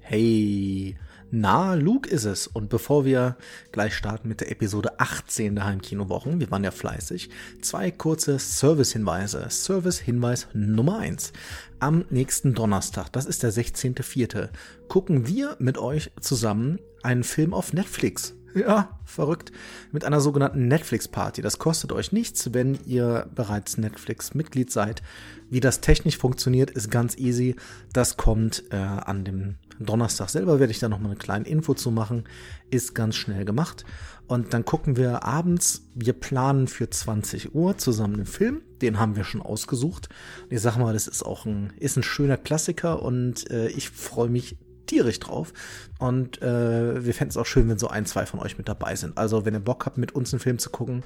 Hey, na, Luke ist es. Und bevor wir gleich starten mit der Episode 18 der Heimkinowochen, wir waren ja fleißig, zwei kurze Service-Hinweise. Service-Hinweis Nummer 1. Am nächsten Donnerstag, das ist der 16.04., gucken wir mit euch zusammen einen Film auf Netflix. Ja, verrückt. Mit einer sogenannten Netflix-Party. Das kostet euch nichts, wenn ihr bereits Netflix-Mitglied seid. Wie das technisch funktioniert, ist ganz easy. Das kommt äh, an dem Donnerstag selber, werde ich da nochmal eine kleine Info zu machen. Ist ganz schnell gemacht. Und dann gucken wir abends, wir planen für 20 Uhr zusammen einen Film. Den haben wir schon ausgesucht. ich sag mal, das ist auch ein, ist ein schöner Klassiker und äh, ich freue mich tierisch drauf. Und äh, wir fänden es auch schön, wenn so ein, zwei von euch mit dabei sind. Also, wenn ihr Bock habt, mit uns einen Film zu gucken,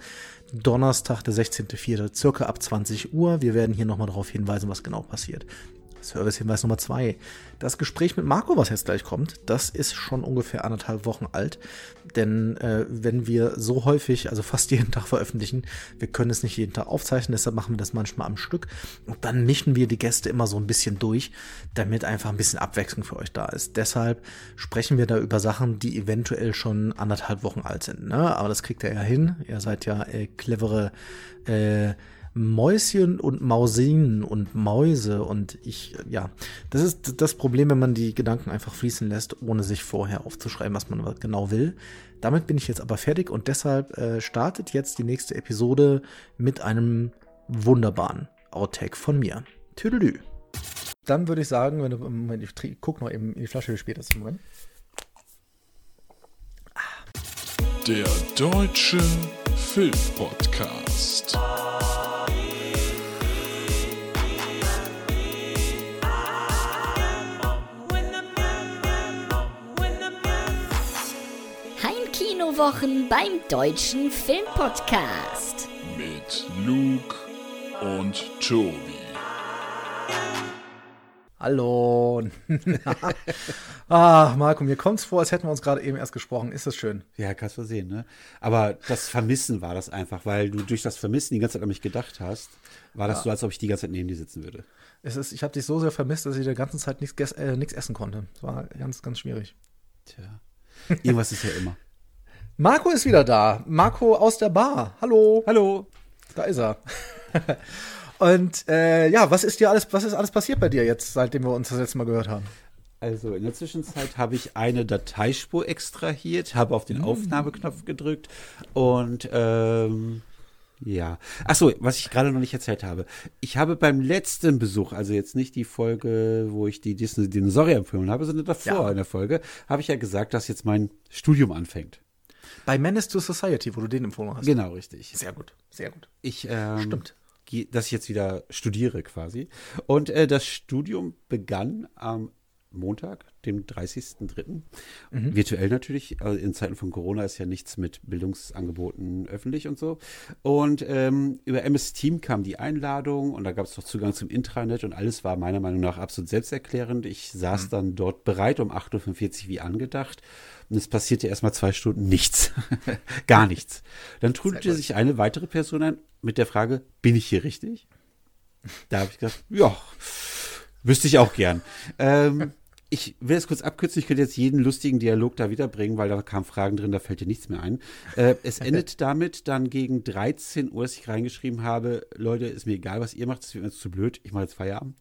Donnerstag, der 16.04., circa ab 20 Uhr. Wir werden hier nochmal darauf hinweisen, was genau passiert. Service-Hinweis Nummer zwei. Das Gespräch mit Marco, was jetzt gleich kommt, das ist schon ungefähr anderthalb Wochen alt. Denn äh, wenn wir so häufig, also fast jeden Tag veröffentlichen, wir können es nicht jeden Tag aufzeichnen, deshalb machen wir das manchmal am Stück. Und dann mischen wir die Gäste immer so ein bisschen durch, damit einfach ein bisschen Abwechslung für euch da ist. Deshalb sprechen wir da über Sachen, die eventuell schon anderthalb Wochen alt sind. Ne? Aber das kriegt ihr ja hin. Ihr seid ja äh, clevere äh, Mäuschen und Mausinen und Mäuse und ich, ja, das ist das Problem, wenn man die Gedanken einfach fließen lässt, ohne sich vorher aufzuschreiben, was man genau will. Damit bin ich jetzt aber fertig und deshalb äh, startet jetzt die nächste Episode mit einem wunderbaren Outtake von mir. Tüdelü. Dann würde ich sagen, wenn du, Moment, ich guck noch eben in die Flasche, wie spät ist. Moment. Der Deutsche Filmpodcast. Wochen beim Deutschen Filmpodcast. Mit Luke und Tobi. Hallo. ah, Marco, mir kommt es vor, als hätten wir uns gerade eben erst gesprochen. Ist das schön? Ja, kannst du sehen, ne? Aber das Vermissen war das einfach, weil du durch das Vermissen die ganze Zeit an mich gedacht hast, war das ja. so, als ob ich die ganze Zeit neben dir sitzen würde. Es ist, ich habe dich so sehr vermisst, dass ich der ganzen Zeit nichts äh, essen konnte. Das war ganz, ganz schwierig. Tja. Irgendwas ist ja immer. Marco ist wieder da. Marco aus der Bar. Hallo. Hallo. Da ist er. Und äh, ja, was ist dir alles, was ist alles passiert bei dir jetzt, seitdem wir uns das letzte Mal gehört haben? Also in der Zwischenzeit habe ich eine Dateispur extrahiert, habe auf den mhm. Aufnahmeknopf gedrückt und ähm, ja. Achso, was ich gerade noch nicht erzählt habe. Ich habe beim letzten Besuch, also jetzt nicht die Folge, wo ich die Disney Dinosaurier empfohlen habe, sondern davor ja. in der Folge, habe ich ja gesagt, dass jetzt mein Studium anfängt. Bei Menace to Society, wo du den empfohlen hast. Genau, richtig. Sehr gut, sehr gut. Ich, ähm, Stimmt. Dass ich jetzt wieder studiere quasi. Und äh, das Studium begann am Montag, dem 30.03. Mhm. Virtuell natürlich. Also in Zeiten von Corona ist ja nichts mit Bildungsangeboten öffentlich und so. Und ähm, über MS Team kam die Einladung und da gab es noch Zugang zum Intranet und alles war meiner Meinung nach absolut selbsterklärend. Ich saß mhm. dann dort bereit um 8.45 Uhr wie angedacht und es passierte erstmal zwei Stunden nichts. Gar nichts. Dann trudelte sich eine weitere Person ein mit der Frage, bin ich hier richtig? Da habe ich gesagt, ja, wüsste ich auch gern. Ähm, ich will es kurz abkürzen, ich könnte jetzt jeden lustigen Dialog da wiederbringen, weil da kamen Fragen drin, da fällt dir nichts mehr ein. Äh, es endet damit dann gegen 13 Uhr, dass ich reingeschrieben habe, Leute, ist mir egal, was ihr macht, das wird mir zu blöd, ich mache jetzt Feierabend.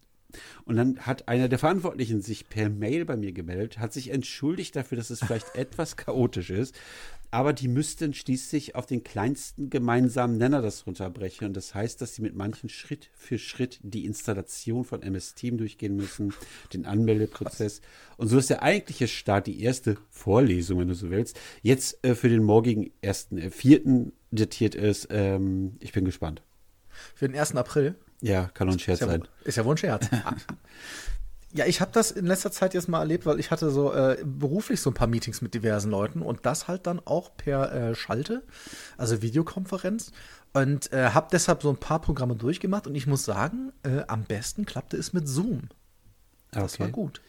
Und dann hat einer der Verantwortlichen sich per Mail bei mir gemeldet, hat sich entschuldigt dafür, dass es vielleicht etwas chaotisch ist, aber die müssten schließlich auf den kleinsten gemeinsamen Nenner das runterbrechen. Und das heißt, dass sie mit manchen Schritt für Schritt die Installation von MS Team durchgehen müssen, den Anmeldeprozess. Und so ist der eigentliche Start, die erste Vorlesung, wenn du so willst, jetzt äh, für den morgigen ersten, äh, vierten datiert ist. Ähm, ich bin gespannt. Für den ersten April? Ja, kann nur ein Scherz ist ja, sein. Ist ja wohl ein Scherz. ja, ich habe das in letzter Zeit jetzt mal erlebt, weil ich hatte so äh, beruflich so ein paar Meetings mit diversen Leuten und das halt dann auch per äh, Schalte, also Videokonferenz und äh, habe deshalb so ein paar Programme durchgemacht und ich muss sagen, äh, am besten klappte es mit Zoom. Das okay. war gut.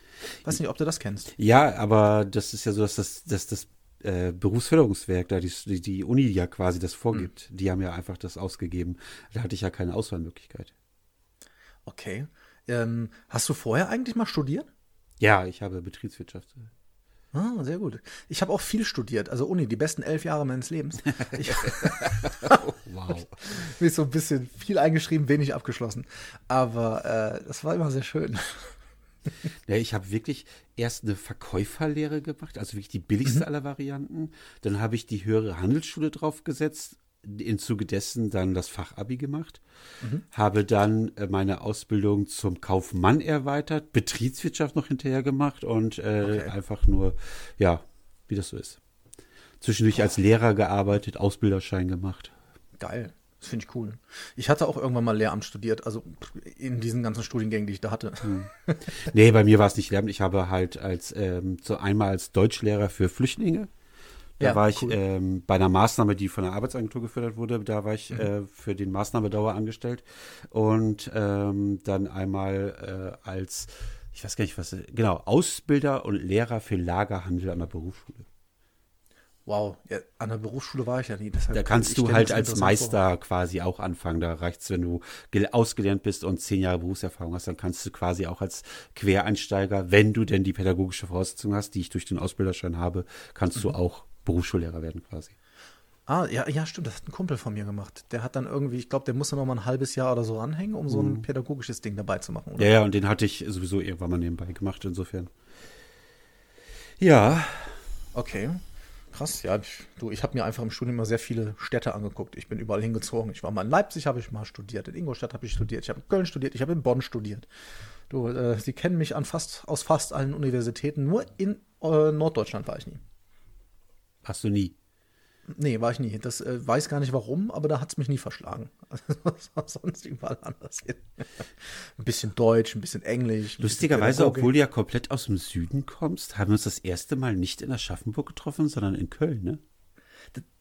Weiß nicht, ob du das kennst. Ja, aber das ist ja so, dass das, dass das äh, Berufsförderungswerk, da die, die Uni ja quasi das vorgibt, mhm. die haben ja einfach das ausgegeben. Da hatte ich ja keine Auswahlmöglichkeit. Okay. Ähm, hast du vorher eigentlich mal studiert? Ja, ich habe Betriebswirtschaft. Ah, sehr gut. Ich habe auch viel studiert, also Uni, die besten elf Jahre meines Lebens. Ich Wow. bin so ein bisschen viel eingeschrieben, wenig abgeschlossen. Aber äh, das war immer sehr schön. Ja, ich habe wirklich erst eine Verkäuferlehre gemacht, also wirklich die billigste Mhm. aller Varianten. Dann habe ich die höhere Handelsschule draufgesetzt, im Zuge dessen dann das Fachabi gemacht. Mhm. Habe dann äh, meine Ausbildung zum Kaufmann erweitert, Betriebswirtschaft noch hinterher gemacht und äh, Okay. einfach nur, ja, wie das so ist. Zwischendurch als Lehrer gearbeitet, Ausbilderschein gemacht. Geil. Das finde ich cool. Ich hatte auch irgendwann mal Lehramt studiert, also in diesen ganzen Studiengängen, die ich da hatte. Nee, bei mir war es nicht Lehramt. Ich habe halt als ähm, so einmal als Deutschlehrer für Flüchtlinge. Da Ja, war ich cool. ähm, bei einer Maßnahme, die von der Arbeitsagentur gefördert wurde. Da war ich Mhm. äh, für den Maßnahmedauer angestellt. Und ähm, dann einmal äh, als, ich weiß gar nicht was, genau, Ausbilder und Lehrer für Lagerhandel an der Berufsschule. Wow, ja, an der Berufsschule war ich ja nie. Da kannst du halt als interessant vor. Meister quasi auch anfangen. Da reicht's, wenn du gel- ausgelernt bist und zehn Jahre Berufserfahrung hast, dann kannst du quasi auch als Quereinsteiger, wenn du denn die pädagogische Voraussetzung hast, die ich durch den Ausbilderschein habe, kannst Mhm. du auch Berufsschullehrer werden quasi. Ah, ja, ja, stimmt, das hat ein Kumpel von mir gemacht. Der hat dann irgendwie, ich glaube, der musste noch mal ein halbes Jahr oder so ranhängen, um so ein pädagogisches Ding dabei zu machen, oder? Mhm. Ja, ja, und den hatte ich sowieso irgendwann mal nebenbei gemacht, insofern. Ja, Okay. Krass, ja. Ich, du, ich habe mir einfach im Studium immer sehr viele Städte angeguckt. Ich bin überall hingezogen. Ich war mal in Leipzig, habe ich mal studiert. In Ingolstadt habe ich studiert. Ich habe in Köln studiert. Ich habe in Bonn studiert. Du, äh, sie kennen mich an fast, aus fast allen Universitäten. Nur in äh, Norddeutschland war ich nie. Hast du nie. Nee, war ich nie. Das äh, weiß gar nicht warum, aber da hat es mich nie verschlagen. Also, das sonst überall anders hin. ein bisschen Deutsch, ein bisschen Englisch. ein bisschen Lustigerweise, Pädagogik. obwohl du ja komplett aus dem Süden kommst, haben wir uns das erste Mal nicht in Aschaffenburg getroffen, sondern in Köln, ne?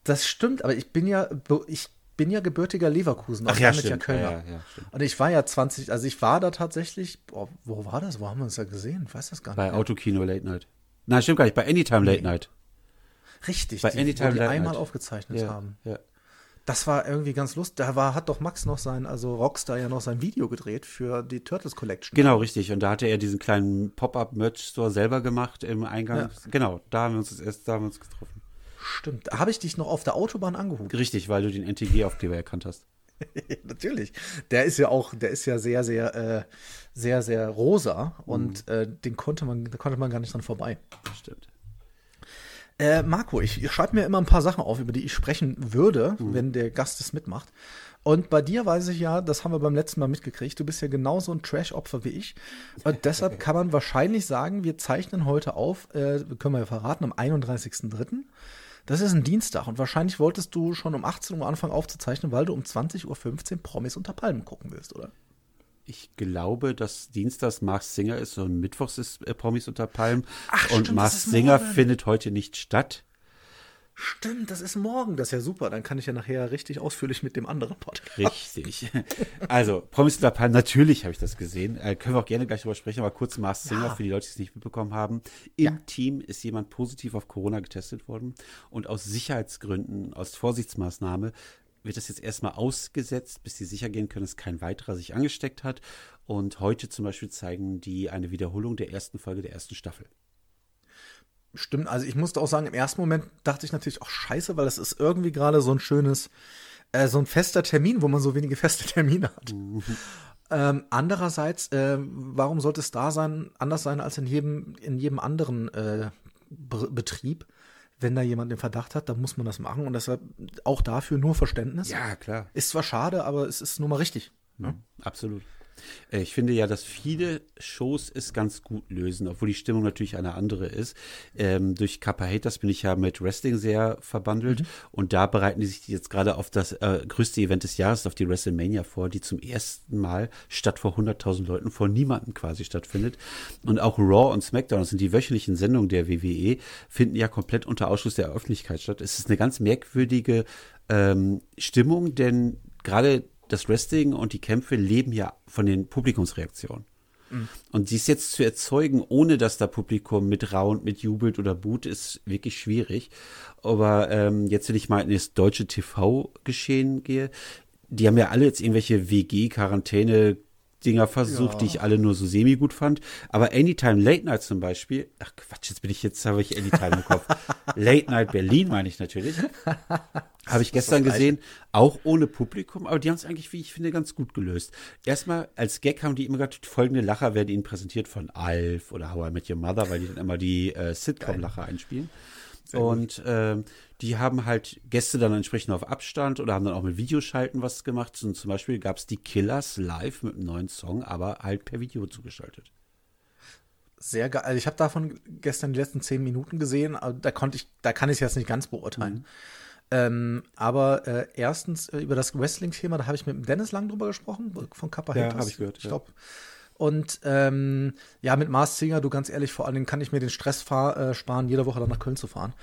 Das stimmt, aber ich bin ja, ich bin ja gebürtiger Leverkusen. Ach ja, damit stimmt. Kölner. Ja, ja, ja, stimmt. Und ich war ja 20, also ich war da tatsächlich, boah, wo war das? Wo haben wir uns da gesehen? Ich weiß das gar Bei nicht. Autokino Late Night. Nein, stimmt gar nicht, bei Anytime Late Night. Richtig, bei die, Anytime die einmal aufgezeichnet haben. ja. Das war irgendwie ganz lustig. Da war, hat doch Max noch sein, also Rockstar ja noch sein Video gedreht für die Turtles Collection. Genau, richtig. Und da hatte er diesen kleinen Pop-Up-Merch-Store selber gemacht im Eingang. Ja. Genau, da haben wir uns das erst, da haben wir uns getroffen. Stimmt. Da habe ich dich noch auf der Autobahn angehupt. Richtig, weil du den NTG-Aufkleber erkannt hast. Natürlich. Der ist ja auch, der ist ja sehr, sehr, äh, sehr, sehr rosa Mhm. und äh, den konnte man, da konnte man gar nicht dran vorbei. Stimmt. Äh, Marco, ich, ich schreibe mir immer ein paar Sachen auf, über die ich sprechen würde, wenn der Gast es mitmacht. Und bei dir weiß ich ja, das haben wir beim letzten Mal mitgekriegt, du bist ja genauso ein Trash-Opfer wie ich. Und deshalb kann man wahrscheinlich sagen, wir zeichnen heute auf, äh, können wir ja verraten, am 31.03. Das ist ein Dienstag und wahrscheinlich wolltest du schon um 18 Uhr anfangen aufzuzeichnen, weil du um 20.15 Uhr Promis unter Palmen gucken willst, oder? Ich glaube, dass Dienstags Mars Singer ist und Mittwochs ist äh, Promis unter Palm. Ach, und stimmt, Mars Singer findet heute nicht statt. Stimmt, das ist morgen. Das ist ja super. Dann kann ich ja nachher richtig ausführlich mit dem anderen Podcast. Richtig. Also, Promis unter Palm, natürlich habe ich das gesehen. Äh, können wir auch gerne gleich drüber sprechen, aber kurz Mars Singer für die Leute, die es nicht mitbekommen haben. Im Team ist jemand positiv auf Corona getestet worden und aus Sicherheitsgründen, aus Vorsichtsmaßnahme, wird das jetzt erstmal ausgesetzt, bis sie sicher gehen können, dass kein weiterer sich angesteckt hat. Und heute zum Beispiel zeigen die eine Wiederholung der ersten Folge der ersten Staffel. Stimmt, also ich musste auch sagen, im ersten Moment dachte ich natürlich auch scheiße, weil das ist irgendwie gerade so ein schönes, äh, so ein fester Termin, wo man so wenige feste Termine hat. Ähm, andererseits, äh, warum sollte es da sein, anders sein als in jedem, in jedem anderen äh, Be Betrieb? Wenn da jemand den Verdacht hat, dann muss man das machen und deshalb auch dafür nur Verständnis. Ja, klar. Ist zwar schade, aber es ist nun mal richtig. Ne? Absolut. Äh, Ich finde ja, dass viele Shows es ganz gut lösen, obwohl die Stimmung natürlich eine andere ist. Ähm, durch Kappa Haters bin ich ja mit Wrestling sehr verbandelt und da bereiten die sich jetzt gerade auf das äh, größte Event des Jahres, auf die WrestleMania vor, die zum ersten Mal statt vor 100.000 Leuten vor niemandem quasi stattfindet. Und auch Raw und SmackDown, das sind die wöchentlichen Sendungen der WWE, finden ja komplett unter Ausschluss der Öffentlichkeit statt. Es ist eine ganz merkwürdige ähm, Stimmung, denn gerade das Wrestling und die Kämpfe leben ja von den Publikumsreaktionen. Und dies jetzt zu erzeugen, ohne dass da Publikum mit raunt, mit jubelt oder boot, ist wirklich schwierig. Aber ähm, jetzt, wenn ich mal in das deutsche TV-Geschehen gehe, die haben ja alle jetzt irgendwelche WG-Quarantäne Dinger versucht, Ja. die ich alle nur so semi gut fand. Aber Anytime Late Night zum Beispiel, ach Quatsch, jetzt bin ich jetzt, habe ich Anytime im Kopf. Late Night Berlin meine ich natürlich. Habe ich gestern gesehen, auch ohne Publikum, aber die haben es eigentlich, wie ich finde, ganz gut gelöst. Erstmal als Gag haben die immer gesagt, folgende Lacher werden ihnen präsentiert von Alf oder How I Met Your Mother, weil die dann immer die äh, Sitcom-Lacher einspielen. Und ähm, die haben halt Gäste dann entsprechend auf Abstand oder haben dann auch mit Videoschalten was gemacht. Und zum Beispiel gab es die Killers live mit einem neuen Song, aber halt per Video zugeschaltet. Sehr geil. Also ich habe davon gestern die letzten zehn Minuten gesehen, aber da konnte ich, da kann ich es jetzt nicht ganz beurteilen. Mhm. Ähm, aber äh, erstens äh, über das Wrestling-Thema, da habe ich mit Dennis lang drüber gesprochen, von Kappa Ja, Haters. hab ich gehört, Ich ja. Und ähm, ja, mit Mars Singer, du ganz ehrlich, vor allen Dingen kann ich mir den Stress fahr, äh, sparen, jede Woche dann nach Köln zu fahren.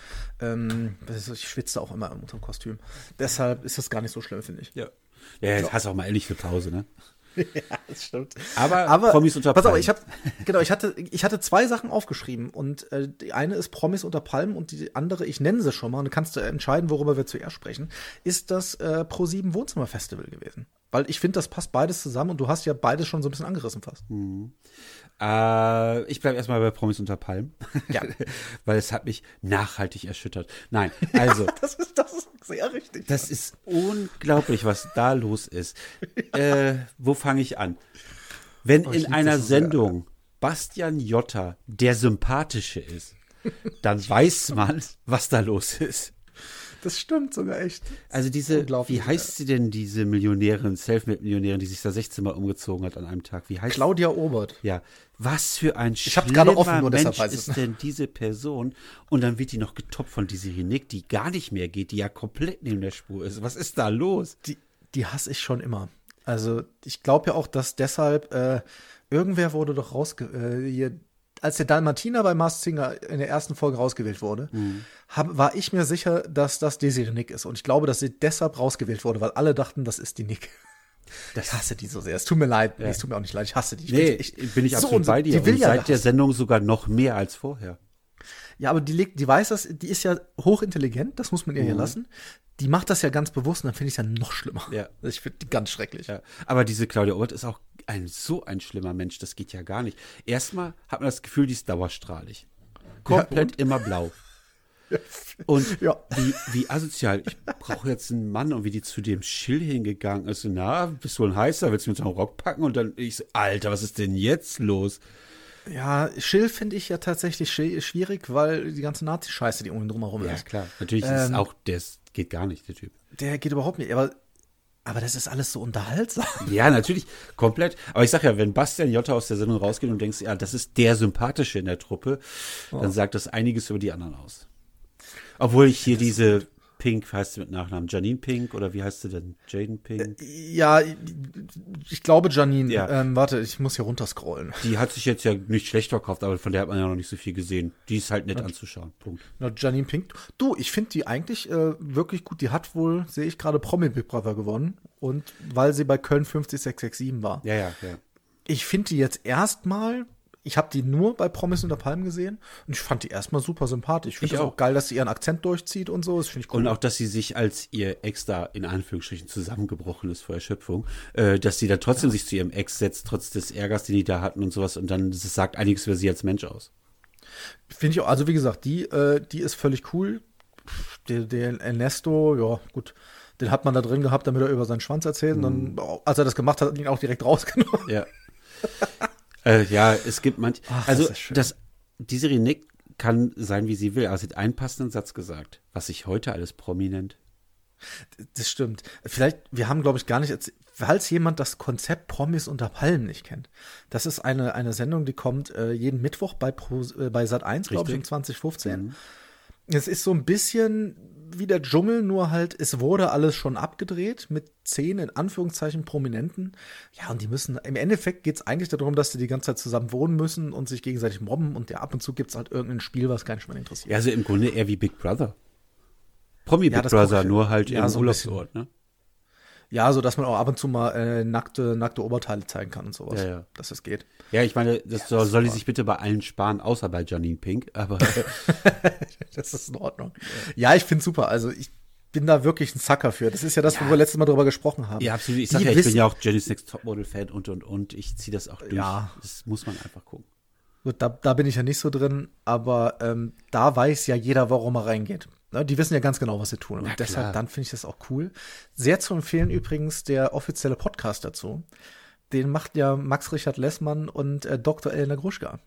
Ähm, ist, ich schwitze auch immer in unserem Kostüm. Deshalb ist das gar nicht so schlimm, finde ich. Ja. Ja, jetzt hast du auch mal ehrlich eine Pause, ne? Ja, das stimmt. Aber, Aber Promis unter pass auf, Palmen. ich habe genau, ich hatte ich hatte zwei Sachen aufgeschrieben und äh, die eine ist Promis unter Palmen und die andere, ich nenne sie schon mal und du kannst du entscheiden, worüber wir zuerst sprechen, ist das äh, Pro 7 Wohnzimmer Festival gewesen. Weil ich finde, das passt beides zusammen und du hast ja beides schon so ein bisschen angerissen fast. Äh, ich bleibe erstmal bei Promis unter Palmen. Ja. Weil es hat mich nachhaltig erschüttert. Nein, also, Das ist das ist sehr richtig. das ist unglaublich, was da los ist. Äh, wo fange ich an? Wenn Oh, ich in einer so sehr. Sendung Bastian Jotta der Sympathische ist, dann weiß man, was da los ist. Das stimmt sogar echt. Also diese, wie heißt sie denn, diese Millionärin, Selfmade-Millionärin, die sich da 16 Mal umgezogen hat an einem Tag? Wie heißt Claudia Obert. Ja, was für ein Ich hab's gerade offen, nur deshalb Mensch weiß ist denn diese Person? Und dann wird die noch getoppt von Desiree Nick, die gar nicht mehr geht, die ja komplett neben der Spur ist. Was ist da los? die, die hasse ich schon immer. Also ich glaube ja auch, dass deshalb äh, irgendwer wurde doch rausge äh, hier, als der Dalmatiner bei Mars Singer in der ersten Folge rausgewählt wurde, hab, war ich mir sicher, dass das Desiree Nick ist. Und ich glaube, dass sie deshalb rausgewählt wurde, weil alle dachten, das ist die Nick. ich hasse die so sehr. Es tut mir leid. Nee, es tut mir auch nicht leid. Ich hasse die. Ich Nee, find die bin ich so absolut unsy- bei dir. Die will Und ja seit der das. Sendung sogar noch mehr als vorher. Ja, aber die die weiß das, die ist ja hochintelligent, das muss man ihr hier lassen. Die macht das ja ganz bewusst und dann finde ich es ja noch schlimmer. Ja. Ich finde die ganz schrecklich. Ja. Aber diese Claudia Obert ist auch ein, so ein schlimmer Mensch, das geht ja gar nicht. Erstmal hat man das Gefühl, die ist dauerstrahlig. Komplett immer blau. Und Ja. wie, wie asozial. Ich brauche jetzt einen Mann und wie die zu dem Schill hingegangen ist. Na, bist du ein Heißer? Willst du mir so einen Rock packen? Und dann ich so, Alter, was ist denn jetzt los? Ja, Schill finde ich ja tatsächlich schwierig, weil die ganze Nazi-Scheiße, die um ihn drumherum Ja, ist. klar. Natürlich ist es Ähm, auch, das geht gar nicht, der Typ. Der geht überhaupt nicht. Aber, aber das ist alles so unterhaltsam. Ja, natürlich, komplett. Aber ich sag ja, wenn Bastian Jotta aus der Sendung rausgeht und denkst, ja, das ist der Sympathische in der Truppe, dann sagt das einiges über die anderen aus. Obwohl ich hier diese Pink, wie heißt sie mit Nachnamen? Janine Pink oder wie heißt sie denn? Jaden Pink? Ja, ich glaube, Janine, Ja. ähm, warte, ich muss hier runterscrollen. Die hat sich jetzt ja nicht schlecht verkauft, aber von der hat man ja noch nicht so viel gesehen. Die ist halt nett anzuschauen. Punkt. Na, Janine Pink. Du, ich finde die eigentlich äh, wirklich gut. Die hat wohl, sehe ich gerade, Promi Big Brother gewonnen. Und weil sie bei Köln 50667 war. Ja, ja, ja. Ich finde die jetzt erstmal, ich habe die nur bei Promis unter Palmen gesehen und ich fand die erstmal super sympathisch. Ich finde es auch. auch geil, dass sie ihren Akzent durchzieht und so. Das finde ich cool. Und auch, dass sie sich als ihr Ex da in Anführungsstrichen zusammengebrochen ist vor Erschöpfung, äh, dass sie da trotzdem sich zu ihrem Ex setzt, trotz des Ärgers, den die da hatten und sowas. Und dann, das sagt einiges über sie als Mensch aus. Finde ich auch, also wie gesagt, die, äh, die ist völlig cool. Der, der Ernesto, ja, gut, den hat man da drin gehabt, damit er über seinen Schwanz erzählt. Und dann, als er das gemacht hat, hat er ihn auch direkt rausgenommen. Ja. äh, ja, es gibt manch. Ach, das also, schön. das, diese Renick kann sein, wie sie will, aber sie hat einen passenden Satz gesagt. Was sich heute alles prominent. Das stimmt. Vielleicht, wir haben, glaube ich, gar nicht falls jemand das Konzept Promis unter Palmen nicht kennt. Das ist eine, eine Sendung, die kommt äh, jeden Mittwoch bei, Pro, äh, bei Sat 1, glaube ich, um Richtig. 2015. Es ist so ein bisschen wie der Dschungel, nur halt, es wurde alles schon abgedreht mit zehn, in Anführungszeichen, Prominenten. Ja, und die müssen, im Endeffekt geht es eigentlich darum, dass die die ganze Zeit zusammen wohnen müssen und sich gegenseitig mobben und ja, ab und zu gibt es halt irgendein Spiel, was keinen Schwein interessiert. Ja, also im Grunde eher wie Big Brother. Promi Big Brother, nur halt ja, im so Urlaubsort, ne? Ja, so dass man auch ab und zu mal äh, nackte, nackte Oberteile zeigen kann und sowas. Ja, ja. Dass es geht. Ja, ich meine, das soll, soll die sich bitte bei allen sparen, außer bei Janine Pink, aber Das ist in Ordnung. Ja, ich finde super. Also ich, bin da wirklich ein Sucker für. Das ist ja das, Ja. wo wir letztes Mal drüber gesprochen haben. Ja, absolut. Ich Die sag ja, ich bin wissen- ja auch Jenny's Next Topmodel-Fan und, und, und. Ich ziehe das auch durch. Ja. Das muss man einfach gucken. Gut, da, da bin ich ja nicht so drin, aber ähm, da weiß ja jeder, warum er reingeht. Ne, die wissen ja ganz genau, was sie tun. Und Na deshalb, klar. dann finde ich das auch cool. Sehr zu empfehlen übrigens der offizielle Podcast dazu. Den macht ja Max Richard Lessmann und äh, Dr. Elena Gruschka.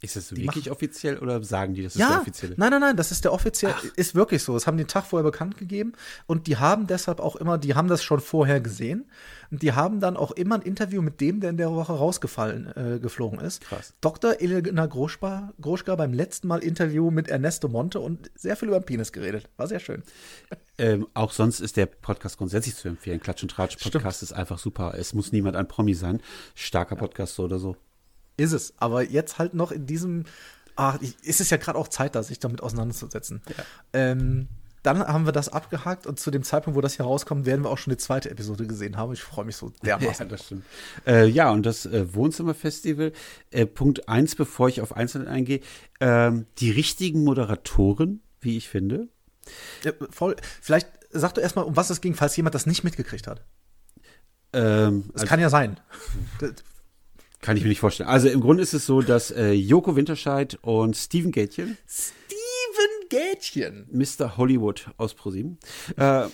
Ist das wirklich offiziell oder sagen die, das ist der Ja, offizielle? nein, nein, nein, das ist der offiziell, ist wirklich so. Das haben die einen Tag vorher bekannt gegeben und die haben deshalb auch immer, die haben das schon vorher gesehen und die haben dann auch immer ein Interview mit dem, der in der Woche rausgefallen, äh, geflogen ist. Krass. Dr. Elena Groschka, Groschka beim letzten Mal Interview mit Ernesto Monte und sehr viel über den Penis geredet. War sehr schön. Ähm, auch sonst ist der Podcast grundsätzlich zu empfehlen. Klatsch und Tratsch Podcast ist einfach super. Es muss niemand ein Promi sein. Starker Podcast so oder so. Ist es. Aber jetzt halt noch in diesem, ah, ich- ist es ja gerade auch Zeit, da sich damit auseinanderzusetzen. Ähm, dann haben wir das abgehakt und zu dem Zeitpunkt, wo das hier rauskommt, werden wir auch schon die zweite Episode gesehen haben. Ich freue mich so dermaßen. das stimmt. Äh, ja, und das äh, Wohnzimmerfestival. Äh, Punkt eins, bevor ich auf Einzelne eingehe. Ähm, die richtigen Moderatoren, wie ich finde. Ja, voll. Vielleicht sag du erstmal, um was es ging, falls jemand das nicht mitgekriegt hat. Ähm, Das also, kann ja sein. Kann ich mir nicht vorstellen. Also im Grunde ist es so, dass äh, Joko Winterscheid und Steven Gätchen Steven Gätchen. Mr. Hollywood aus ProSieben. Äh,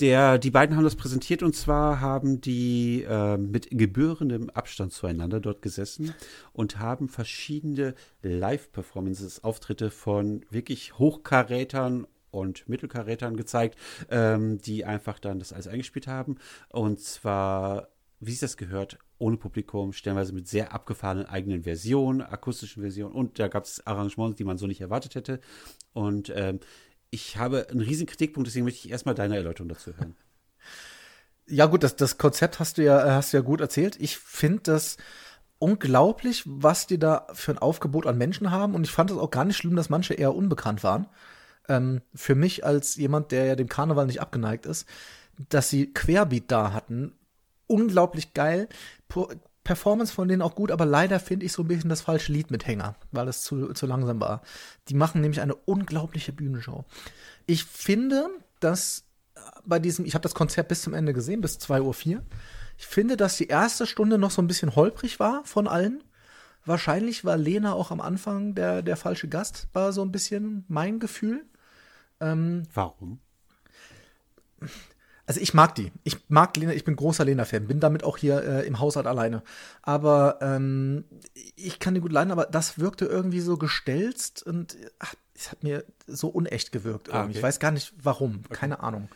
der, die beiden haben das präsentiert und zwar haben die äh, mit gebührendem Abstand zueinander dort gesessen und haben verschiedene Live-Performances, Auftritte von wirklich Hochkarätern und Mittelkarätern gezeigt, ähm, die einfach dann das alles eingespielt haben. Und zwar, wie sich das gehört, ohne Publikum, stellenweise mit sehr abgefahrenen eigenen Versionen, akustischen Versionen und da gab es Arrangements, die man so nicht erwartet hätte. Und ähm, ich habe einen riesen Kritikpunkt, deswegen möchte ich erstmal deine Erläuterung dazu hören. Ja, gut, das, das Konzept hast du ja, hast du ja gut erzählt. Ich finde das unglaublich, was die da für ein Aufgebot an Menschen haben. Und ich fand es auch gar nicht schlimm, dass manche eher unbekannt waren. Ähm, für mich als jemand, der ja dem Karneval nicht abgeneigt ist, dass sie Querbeat da hatten. Unglaublich geil. Po Performance von denen auch gut, aber leider finde ich so ein bisschen das falsche Lied mit Hänger, weil es zu, zu langsam war. Die machen nämlich eine unglaubliche Bühnenshow. Ich finde, dass bei diesem, ich habe das Konzert bis zum Ende gesehen, bis 2.04 Uhr. Ich finde, dass die erste Stunde noch so ein bisschen holprig war von allen. Wahrscheinlich war Lena auch am Anfang der, der falsche Gast, war so ein bisschen mein Gefühl. Warum? Also ich mag die. Ich mag Lena, ich bin großer Lena-Fan, bin damit auch hier äh, im Haushalt alleine. Aber ähm, ich kann die gut leiden, aber das wirkte irgendwie so gestelzt und ach, es hat mir so unecht gewirkt. Irgendwie. Ah, okay. Ich weiß gar nicht warum, keine Ahnung.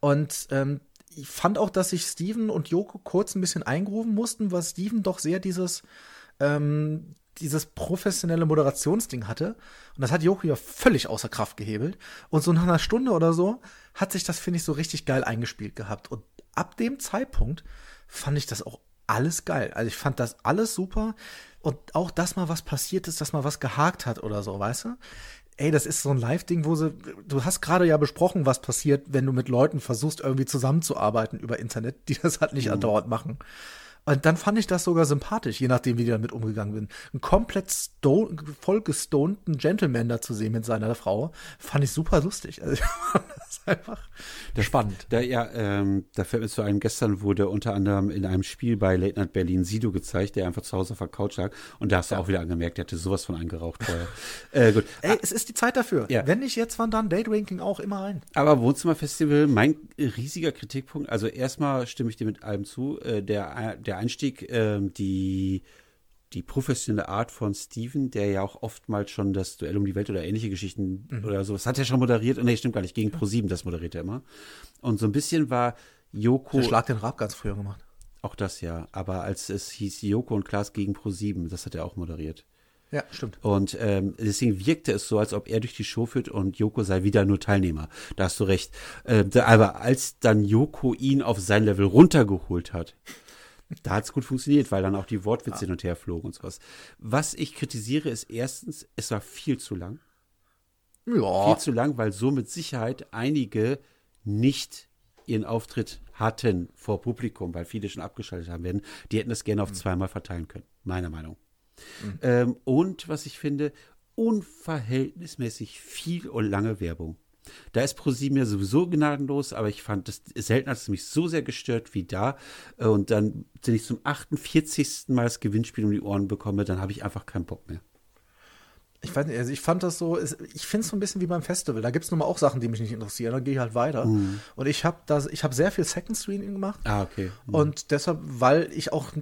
Und ähm, ich fand auch, dass sich Steven und Joko kurz ein bisschen eingrufen mussten, weil Steven doch sehr dieses ähm, dieses professionelle Moderationsding hatte. Und das hat Joko ja völlig außer Kraft gehebelt. Und so nach einer Stunde oder so hat sich das, finde ich, so richtig geil eingespielt gehabt. Und ab dem Zeitpunkt fand ich das auch alles geil. Also ich fand das alles super. Und auch, dass mal was passiert ist, dass mal was gehakt hat oder so, weißt du? Ey, das ist so ein Live-Ding, wo sie, du hast gerade ja besprochen, was passiert, wenn du mit Leuten versuchst, irgendwie zusammenzuarbeiten über Internet, die das halt nicht andauernd machen. Und dann fand ich das sogar sympathisch, je nachdem, wie die damit umgegangen bin. Einen komplett stone, voll gestonten Gentleman da zu sehen mit seiner Frau, fand ich super lustig. Also, das ist einfach spannend. Da, ja, ähm, da fällt mir zu ein, gestern wurde unter anderem in einem Spiel bei Late Night Berlin Sido gezeigt, der einfach zu Hause auf der Couch lag. Und da hast du auch wieder angemerkt, der hatte sowas von eingeraucht vorher. äh, gut. Ey, es ist die Zeit dafür. Ja. Wenn nicht jetzt, wann dann? Daydrinking auch immer rein. Aber Wohnzimmerfestival, mein riesiger Kritikpunkt, also erstmal stimme ich dir mit allem zu, äh, der, der Einstieg, ähm, die, die professionelle Art von Steven, der ja auch oftmals schon das Duell um die Welt oder ähnliche Geschichten oder sowas hat er schon moderiert. Nee, stimmt gar nicht, gegen Pro7, das moderiert er immer. Und so ein bisschen war Joko, Der Schlag den Rab ganz früher gemacht. auch das ja, aber als es hieß Joko und Klaas gegen Pro7, das hat er auch moderiert. Ja, stimmt. Und ähm, deswegen wirkte es so, als ob er durch die Show führt und Joko sei wieder nur Teilnehmer. Da hast du recht. Äh, aber als dann Joko ihn auf sein Level runtergeholt hat, da hat es gut funktioniert, weil dann auch die Wortwitze hin und her flogen und sowas. Was ich kritisiere, ist erstens, es war viel zu lang. Ja. Viel zu lang, weil so mit Sicherheit einige nicht ihren Auftritt hatten vor Publikum, weil viele schon abgeschaltet haben werden. Die hätten das gerne auf zweimal verteilen können, meiner Meinung. Ähm, und was ich finde, unverhältnismäßig viel und lange Werbung. Da ist ProSieben ja sowieso gnadenlos, aber ich fand, das selten hat es mich so sehr gestört wie da. Äh, Und dann, wenn ich zum 48. Mal das Gewinnspiel um die Ohren bekomme, dann habe ich einfach keinen Bock mehr. Ich, weiß nicht, also ich fand das so, ich finde es so ein bisschen wie beim Festival. Da gibt es nun mal auch Sachen, die mich nicht interessieren. Dann gehe ich halt weiter. Und ich habe das, ich habe sehr viel Second Screening gemacht. Ah, okay. Und deshalb, weil ich auch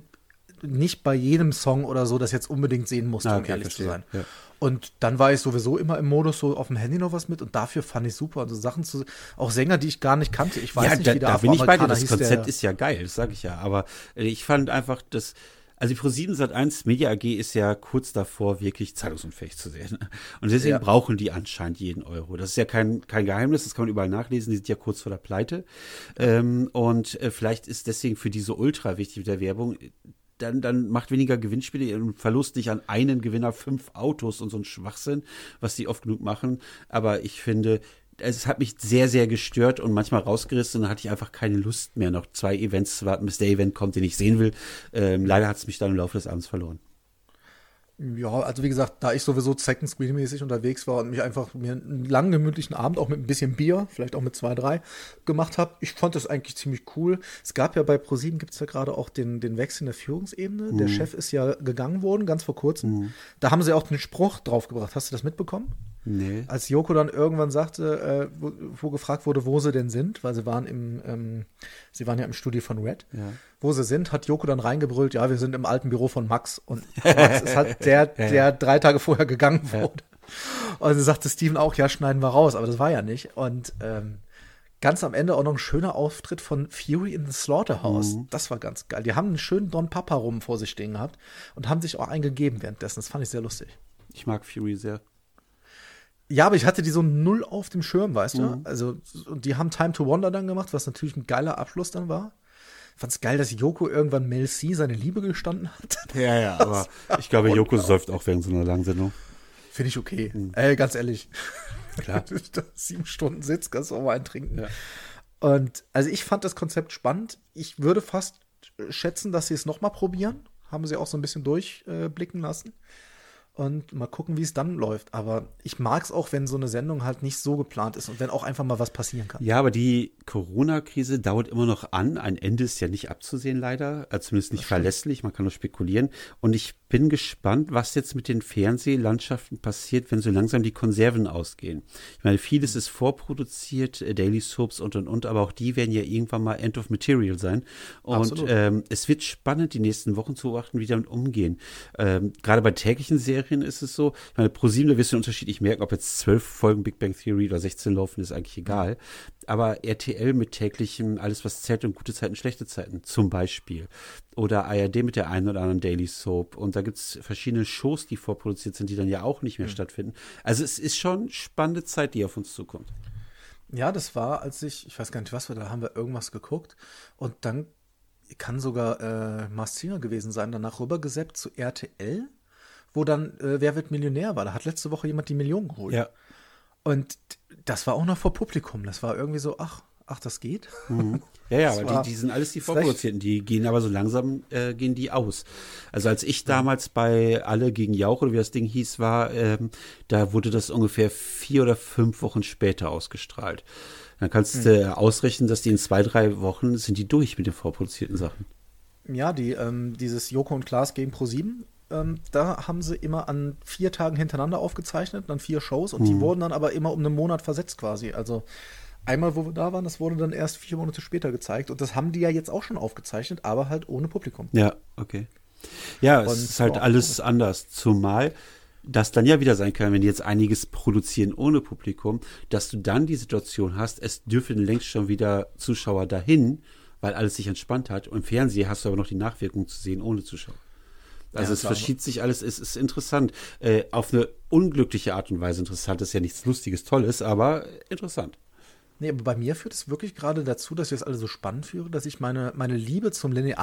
nicht bei jedem Song oder so das jetzt unbedingt sehen musste, Ah, um okay, ehrlich verstehe. zu sein. Ja. Und dann war ich sowieso immer im Modus so auf dem Handy noch was mit und dafür fand ich super. Also Sachen zu, auch Sänger, die ich gar nicht kannte. Ich weiß ja, nicht, da, wie der da bin ich bei dir. Das Konzept der, ist ja geil, das sage ich ja. Aber äh, ich fand einfach, dass also die Pro7 Sat1 Media AG ist ja kurz davor, wirklich zahlungsunfähig zu werden. Und deswegen Ja. brauchen die anscheinend jeden Euro. Das ist ja kein, kein Geheimnis, das kann man überall nachlesen. Die sind ja kurz vor der Pleite. Ähm, und äh, vielleicht ist deswegen für die so ultra wichtig mit der Werbung. Dann, dann macht weniger Gewinnspiele und Verlust nicht an einen Gewinner fünf Autos und so ein Schwachsinn, was die oft genug machen. Aber ich finde, es hat mich sehr, sehr gestört und manchmal rausgerissen und dann hatte ich einfach keine Lust mehr, noch zwei Events zu warten, bis der Event kommt, den ich sehen will. Ähm, leider hat es mich dann im Laufe des Abends verloren. Ja, also wie gesagt, da ich sowieso Second Screen mäßig unterwegs war und mich einfach mir einen langen gemütlichen Abend auch mit ein bisschen Bier, vielleicht auch mit zwei, drei gemacht habe, ich fand das eigentlich ziemlich cool. Es gab ja bei ProSieben gibt es ja gerade auch den, den Wechsel in der Führungsebene. Der Chef ist ja gegangen worden, ganz vor kurzem. Da haben sie auch den Spruch draufgebracht. Hast du das mitbekommen? Nee. Als Joko dann irgendwann sagte, äh, wo, wo gefragt wurde, wo sie denn sind, weil sie waren im, ähm, sie waren ja im Studio von Red, Ja. wo sie sind, hat Joko dann reingebrüllt, ja, wir sind im alten Büro von Max. Und Max ist halt der, der drei Tage vorher gegangen wurde. Und sie sagte Steven auch, ja, schneiden wir raus, aber das war ja nicht. Und ähm, ganz am Ende auch noch ein schöner Auftritt von Fury in the Slaughterhouse. Das war ganz geil. Die haben einen schönen Don Papa rum vor sich stehen gehabt und haben sich auch eingegeben währenddessen. Das fand ich sehr lustig. Ich mag Fury sehr. Ja, aber ich hatte die so null auf dem Schirm, weißt du? Also, und die haben Time to Wonder dann gemacht, was natürlich ein geiler Abschluss dann war. Fand's geil, dass Joko irgendwann Mel C seine Liebe gestanden hat. Ja, ja, aber ich glaube, Joko säuft auch während so einer langen Sendung. Finde ich okay. Ey, ganz ehrlich. Klar. sieben Stunden sitzt, kannst du auch mal einen trinken. Ja. Und also ich fand das Konzept spannend. Ich würde fast schätzen, dass sie es noch mal probieren. Haben sie auch so ein bisschen durchblicken lassen. Und mal gucken, wie es dann läuft. Aber ich mag es auch, wenn so eine Sendung halt nicht so geplant ist und wenn auch einfach mal was passieren kann. Ja, aber die Corona-Krise dauert immer noch an. Ein Ende ist ja nicht abzusehen, leider. Also zumindest nicht verlässlich. Man kann nur spekulieren. Und ich bin gespannt, was jetzt mit den Fernsehlandschaften passiert, wenn so langsam die Konserven ausgehen. Ich meine, vieles ist vorproduziert, äh, Daily Soaps und und und, aber auch die werden ja irgendwann mal End of Material sein. Und ähm, es wird spannend, die nächsten Wochen zu beobachten, wie damit umgehen. Ähm, Gerade bei täglichen Serien ist es so, ich meine, ProSieben, da wirst du den Unterschied nicht merken, ob jetzt zwölf Folgen Big Bang Theory oder 16 laufen, ist eigentlich egal. Aber RTL mit täglichem, alles was zählt und gute Zeiten, schlechte Zeiten, zum Beispiel. Oder ARD mit der einen oder anderen Daily Soap. Und da gibt's verschiedene Shows, die vorproduziert sind, die dann ja auch nicht mehr stattfinden. Also es ist schon spannende Zeit, die auf uns zukommt. Ja, das war, als ich, ich weiß gar nicht, was wir, da haben wir irgendwas geguckt und dann kann sogar äh, Mars Singer gewesen sein, danach rübergeseppt zu RTL, wo dann äh, Wer wird Millionär war. Da hat letzte Woche jemand die Million geholt. Und das war auch noch vor Publikum. Das war irgendwie so, ach, ach, das geht. Ja, ja, Das aber die, die sind alles die. Vorproduzierten, die gehen aber so langsam, äh, gehen die aus. Also als ich damals bei Alle gegen Jauch oder wie das Ding hieß, war, ähm, da wurde das ungefähr vier oder fünf Wochen später ausgestrahlt. Dann kannst du ausrechnen, dass die in zwei, drei Wochen sind die durch mit den vorproduzierten Sachen. Ja, die, ähm, dieses Joko und Klaas gegen Pro7, ähm, da haben sie immer an vier Tagen hintereinander aufgezeichnet, dann vier Shows und die wurden dann aber immer um einen Monat versetzt quasi. Also einmal, wo wir da waren, das wurde dann erst vier Monate später gezeigt und das haben die ja jetzt auch schon aufgezeichnet, aber halt ohne Publikum. Ja, okay. Ja, es Und ist halt ja. alles anders. Zumal das dann ja wieder sein kann, wenn die jetzt einiges produzieren ohne Publikum, dass du dann die Situation hast, es dürfen längst schon wieder Zuschauer dahin, weil alles sich entspannt hat. Und im Fernsehen hast du aber noch die Nachwirkung zu sehen ohne Zuschauer. Also Ja, es verschiebt sich alles, es ist interessant. Äh, auf eine unglückliche Art und Weise interessant. Das ist ja nichts Lustiges, Tolles, aber interessant. Nee, aber bei mir führt es wirklich gerade dazu, dass ich das alle so spannend führe, dass ich meine, meine Liebe zum Linear